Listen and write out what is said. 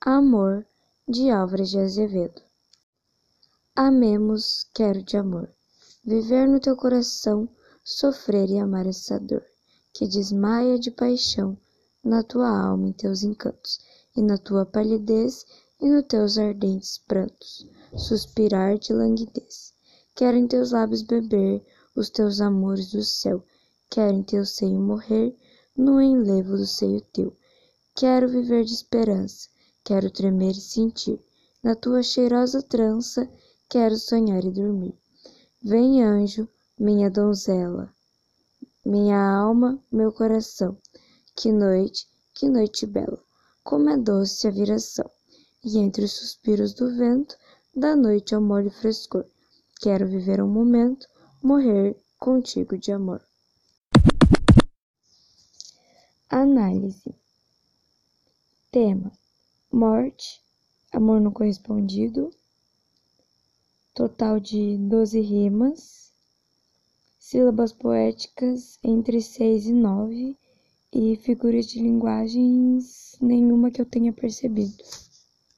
Amor, de Álvares de Azevedo. Amemos, quero de amor, viver no teu coração, sofrer e amar essa dor, que desmaia de paixão na tua alma em teus encantos, e na tua palidez e nos teus ardentes prantos, suspirar de languidez. Quero em teus lábios beber os teus amores do céu, quero em teu seio morrer, no enlevo do seio teu. Quero viver de esperança, quero tremer e sentir. Na tua cheirosa trança, quero sonhar e dormir. Vem, anjo, minha donzela, minha alma, meu coração. Que noite, que noite bela, como é doce a viração. E entre os suspiros do vento, da noite ao mole frescor, quero viver um momento, morrer contigo de amor. Análise. Tema: morte, amor não correspondido, total de 12 rimas, sílabas poéticas entre 6 e 9 e figuras de linguagens nenhuma que eu tenha percebido.